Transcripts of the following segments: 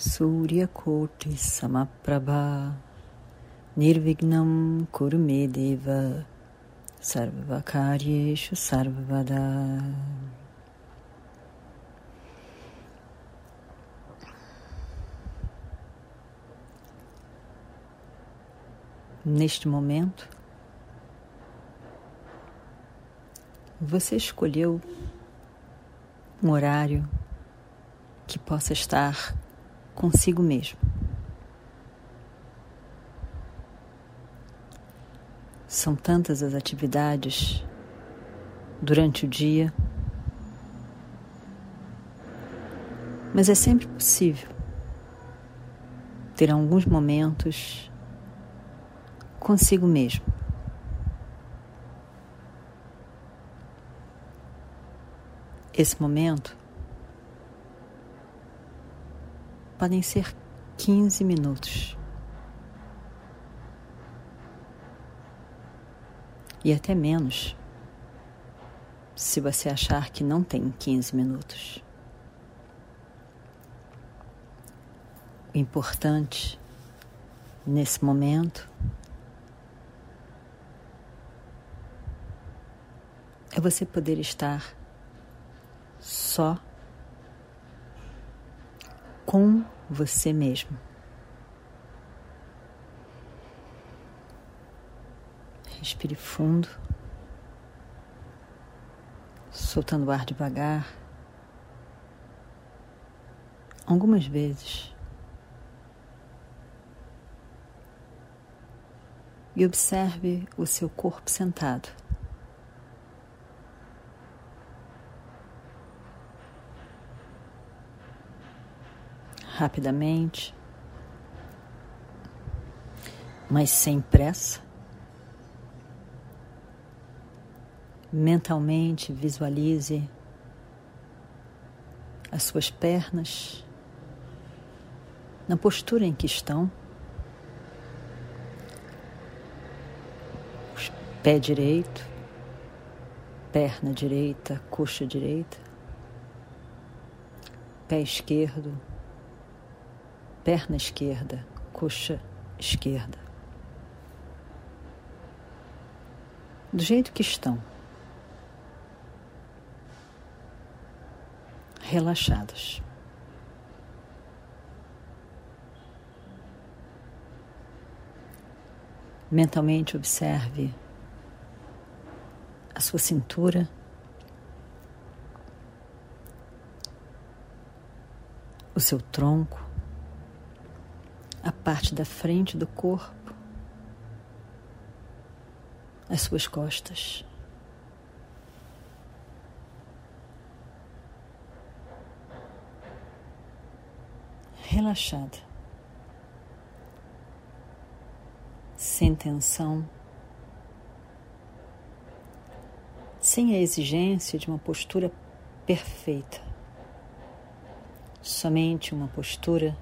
Suryakoti Samaprabha. Nirvignam Kurumedeva Sarvakaryeshu Sarvada Neste momento, você escolheu um horário que possa estar consigo mesmo. São tantas as atividades durante o dia, mas é sempre possível ter alguns momentos consigo mesmo. Esse momento podem ser 15 minutos. E até menos, se você achar que não tem 15 minutos. O importante nesse momento é você poder estar só com você mesmo. Respire fundo, soltando o ar devagar. Algumas vezes. E observe o seu corpo sentado. Rapidamente, mas sem pressa. Mentalmente visualize as suas pernas na postura em que estão. Pé direito, perna direita, coxa direita, pé esquerdo, perna esquerda, coxa esquerda. Do jeito que estão. Relaxadas. Mentalmente observe a sua cintura. O seu tronco parte da frente do corpo, as suas costas. Relaxada, sem tensão, sem a exigência de uma postura perfeita, somente uma postura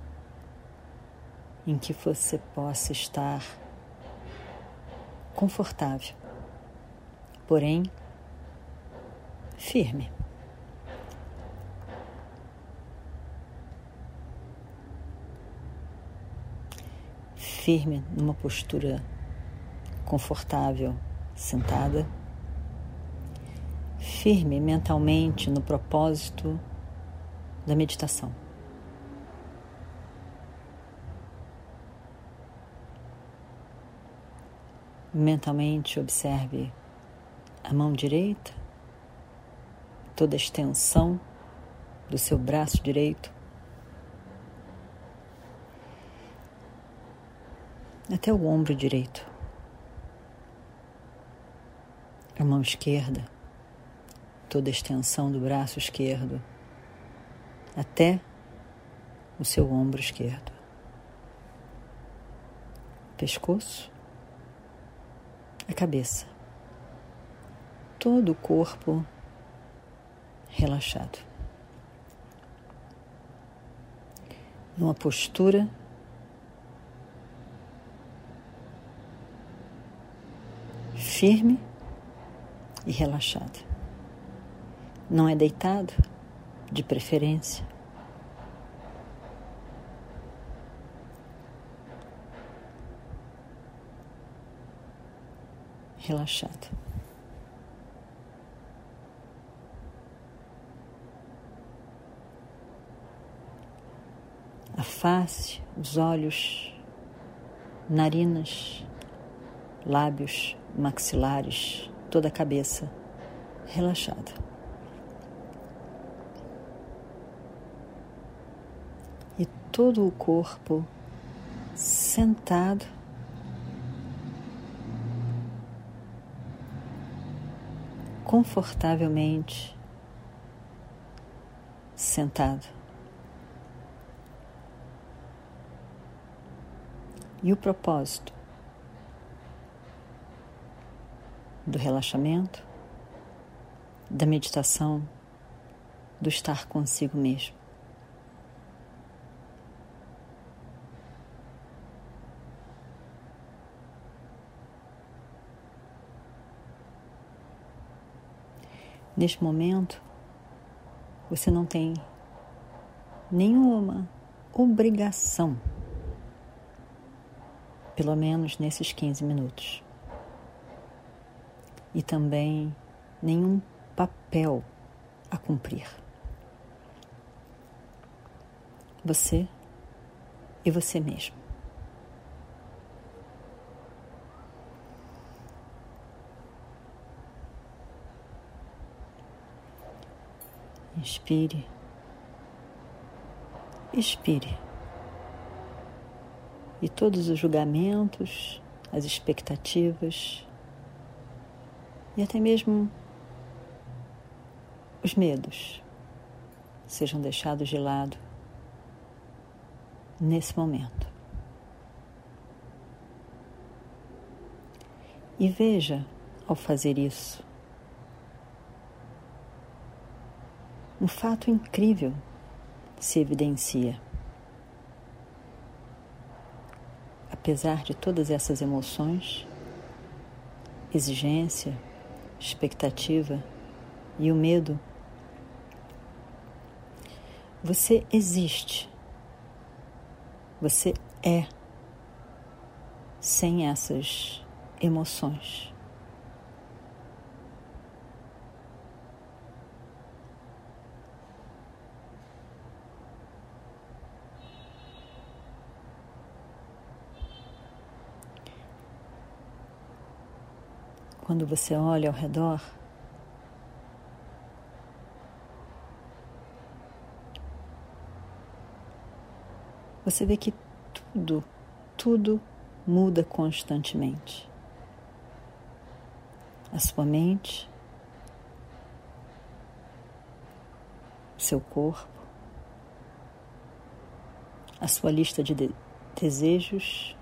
em que você possa estar confortável, porém firme. Firme numa postura confortável, sentada. Firme mentalmente no propósito da meditação. Mentalmente observe a mão direita, toda a extensão do seu braço direito, até o ombro direito. A mão esquerda, toda a extensão do braço esquerdo, até o seu ombro esquerdo. pescoço, a cabeça, todo o corpo relaxado. Numa postura firme e relaxada. Não é deitado, de preferência. Relaxado. A face, os olhos, narinas, lábios, maxilares, toda a cabeça relaxada. E todo o corpo sentado confortavelmente sentado. E o propósito do relaxamento, da meditação, do estar consigo mesmo. Neste momento, você não tem nenhuma obrigação, pelo menos nesses 15 minutos e também nenhum papel a cumprir. Você e você mesmo. Inspire, expire. E todos os julgamentos, as expectativas, e até mesmo os medos sejam deixados de lado nesse momento. E veja, ao fazer isso, um fato incrível se evidencia. Apesar de todas essas emoções, exigência, expectativa e o medo, você existe. Você é sem essas emoções. Quando você olha ao redor, você vê que tudo, tudo muda constantemente. A sua mente, seu corpo, a sua lista de, de desejos,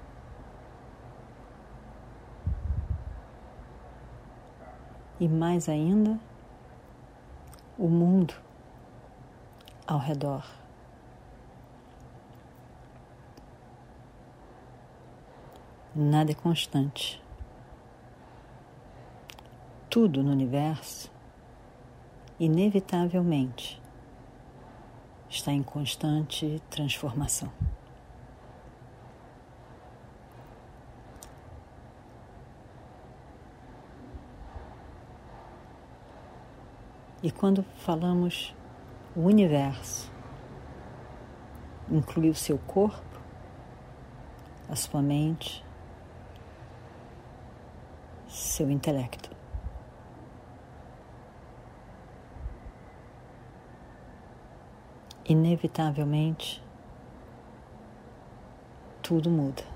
e mais ainda o mundo ao redor. Nada é constante. Tudo no universo, inevitavelmente, está em constante transformação. E quando falamos o universo, inclui o seu corpo, a sua mente, seu intelecto. Inevitavelmente, tudo muda.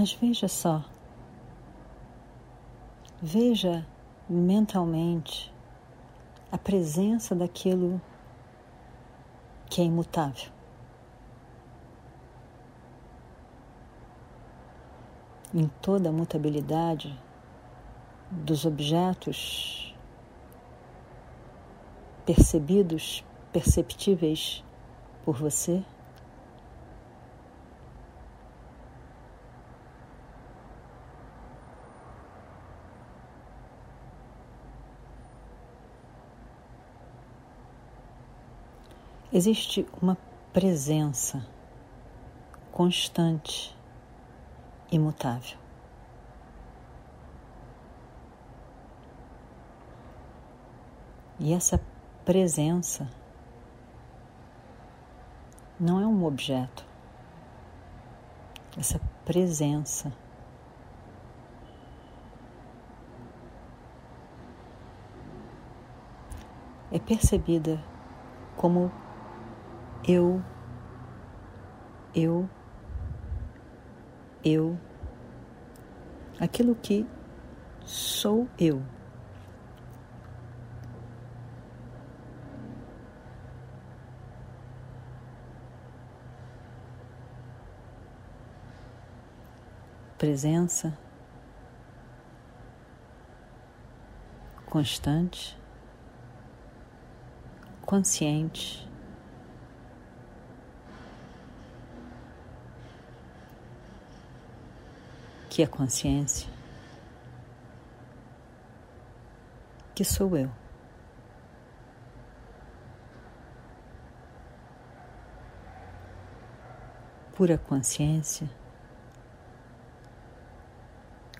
Mas veja só, veja mentalmente a presença daquilo que é imutável. Em toda a mutabilidade dos objetos percebidos, perceptíveis por você. Existe uma presença constante, imutável. E essa presença não é um objeto. Essa presença é percebida como eu, eu, eu, aquilo que sou eu. Presença constante, consciente. Que é consciência, que sou eu. Pura consciência,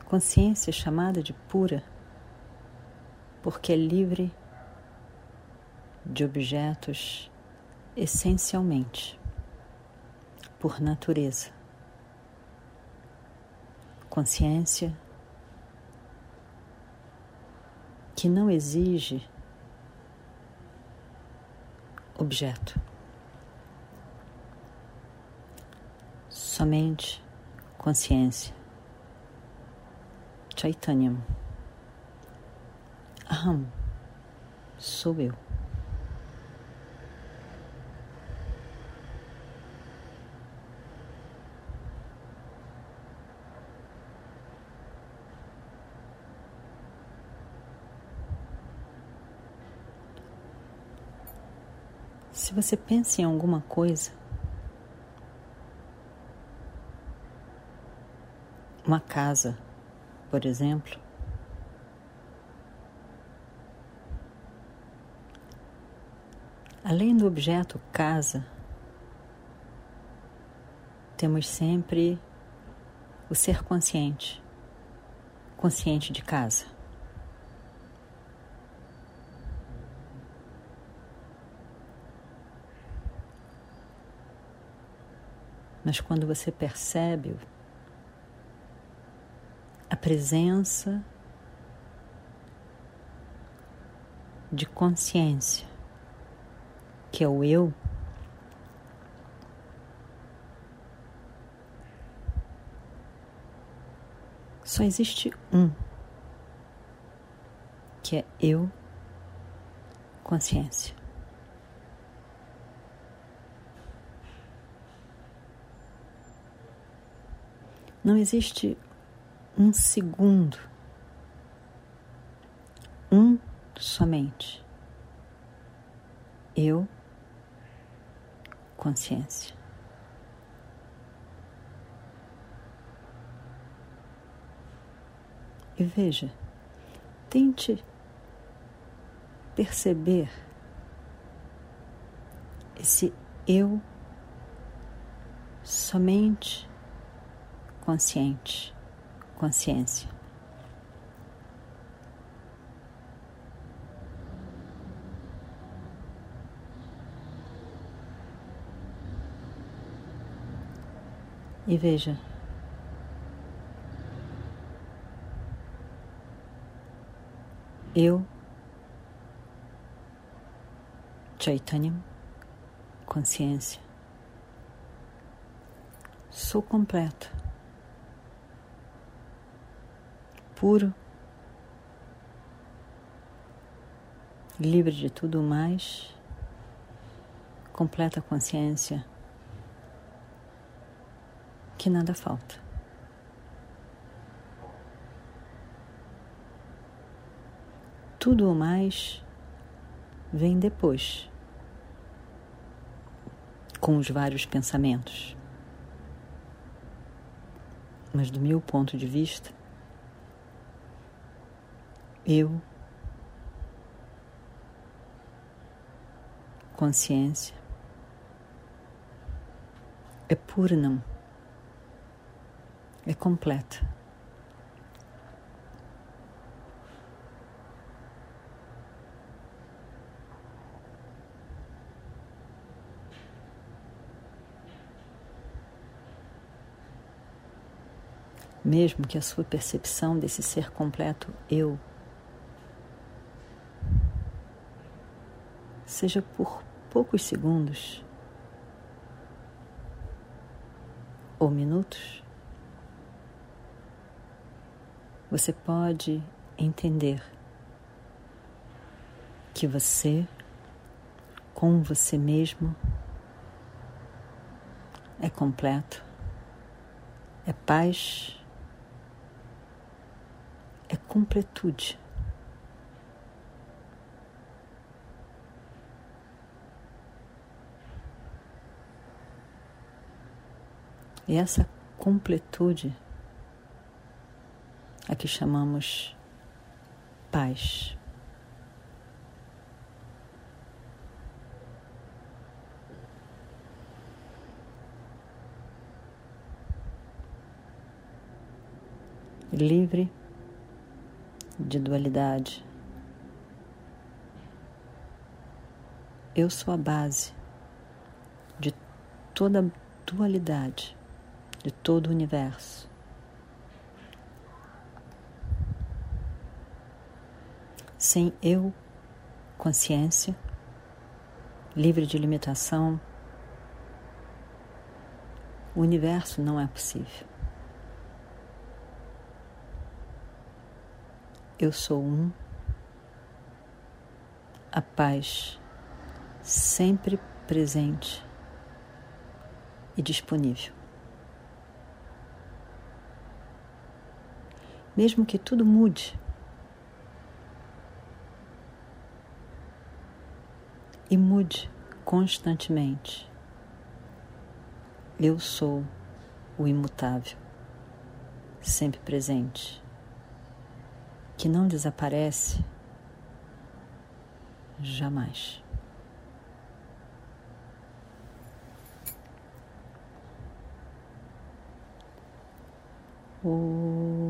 consciência chamada de pura, porque é livre de objetos essencialmente, por natureza consciência que não exige objeto, somente consciência. Chaitanyam. Aham, sou eu. Se você pensa em alguma coisa, uma casa, por exemplo, além do objeto casa, temos sempre o ser consciente, consciente de casa. Mas quando você percebe a presença de consciência, que é o eu, só existe um, que é eu, consciência. Não existe um segundo, um somente. Eu, consciência. E veja, tente perceber esse eu somente consciente, consciência. E veja, eu, Chaitanya, consciência, sou completo puro, livre de tudo mais, completa consciência que nada falta. Tudo o mais vem depois, com os vários pensamentos. Mas, do meu ponto de vista, eu, consciência, é Purnam é completa. Mesmo que a sua percepção desse ser completo eu seja por poucos segundos ou minutos, você pode entender que você, com você mesmo, é completo, é paz, é completude. E essa completude a que chamamos paz. Livre de dualidade. Eu sou a base de toda dualidade, de todo o universo. sem eu, consciência, livre de limitação, o universo não é possível. Eu sou um, a paz sempre presente e disponível. Mesmo que tudo mude, e mude constantemente. Eu sou o imutável, sempre presente, que não desaparece jamais. Om